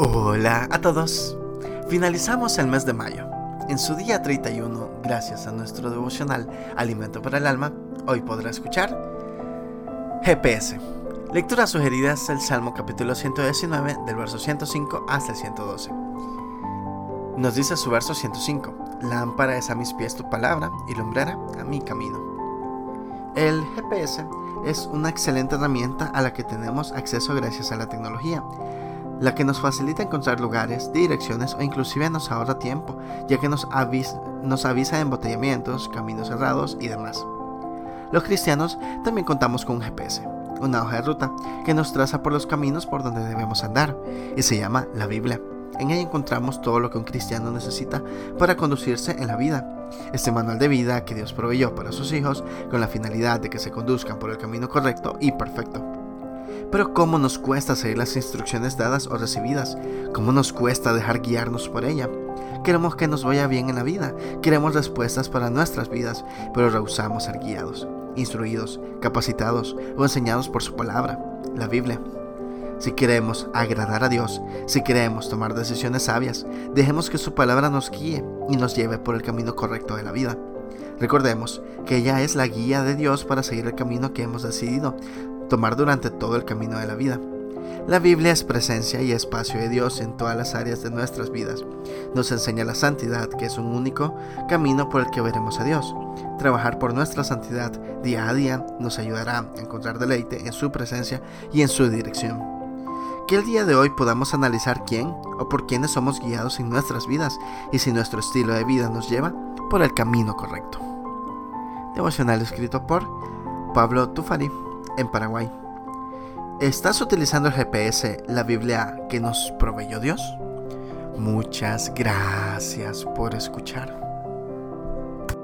Hola a todos. Finalizamos el mes de mayo. En su día 31, gracias a nuestro devocional Alimento para el Alma, hoy podrá escuchar GPS. Lecturas sugeridas el Salmo capítulo 119 del verso 105 hasta el 112. Nos dice su verso 105, Lámpara es a mis pies tu palabra y lumbrera a mi camino. El GPS es una excelente herramienta a la que tenemos acceso gracias a la tecnología la que nos facilita encontrar lugares, direcciones o inclusive nos ahorra tiempo, ya que nos avisa, nos avisa de embotellamientos, caminos cerrados y demás. Los cristianos también contamos con un GPS, una hoja de ruta que nos traza por los caminos por donde debemos andar, y se llama la Biblia. En ella encontramos todo lo que un cristiano necesita para conducirse en la vida. Este manual de vida que Dios proveyó para sus hijos con la finalidad de que se conduzcan por el camino correcto y perfecto. Pero ¿cómo nos cuesta seguir las instrucciones dadas o recibidas? ¿Cómo nos cuesta dejar guiarnos por ella? Queremos que nos vaya bien en la vida, queremos respuestas para nuestras vidas, pero rehusamos ser guiados, instruidos, capacitados o enseñados por su palabra, la Biblia. Si queremos agradar a Dios, si queremos tomar decisiones sabias, dejemos que su palabra nos guíe y nos lleve por el camino correcto de la vida. Recordemos que ella es la guía de Dios para seguir el camino que hemos decidido, tomar durante todo el camino de la vida. La Biblia es presencia y espacio de Dios en todas las áreas de nuestras vidas. Nos enseña la santidad, que es un único camino por el que veremos a Dios. Trabajar por nuestra santidad día a día nos ayudará a encontrar deleite en su presencia y en su dirección. Que el día de hoy podamos analizar quién o por quiénes somos guiados en nuestras vidas y si nuestro estilo de vida nos lleva por el camino correcto. Devocional escrito por Pablo Tufari en Paraguay. ¿Estás utilizando el GPS, la Biblia que nos proveyó Dios? Muchas gracias por escuchar.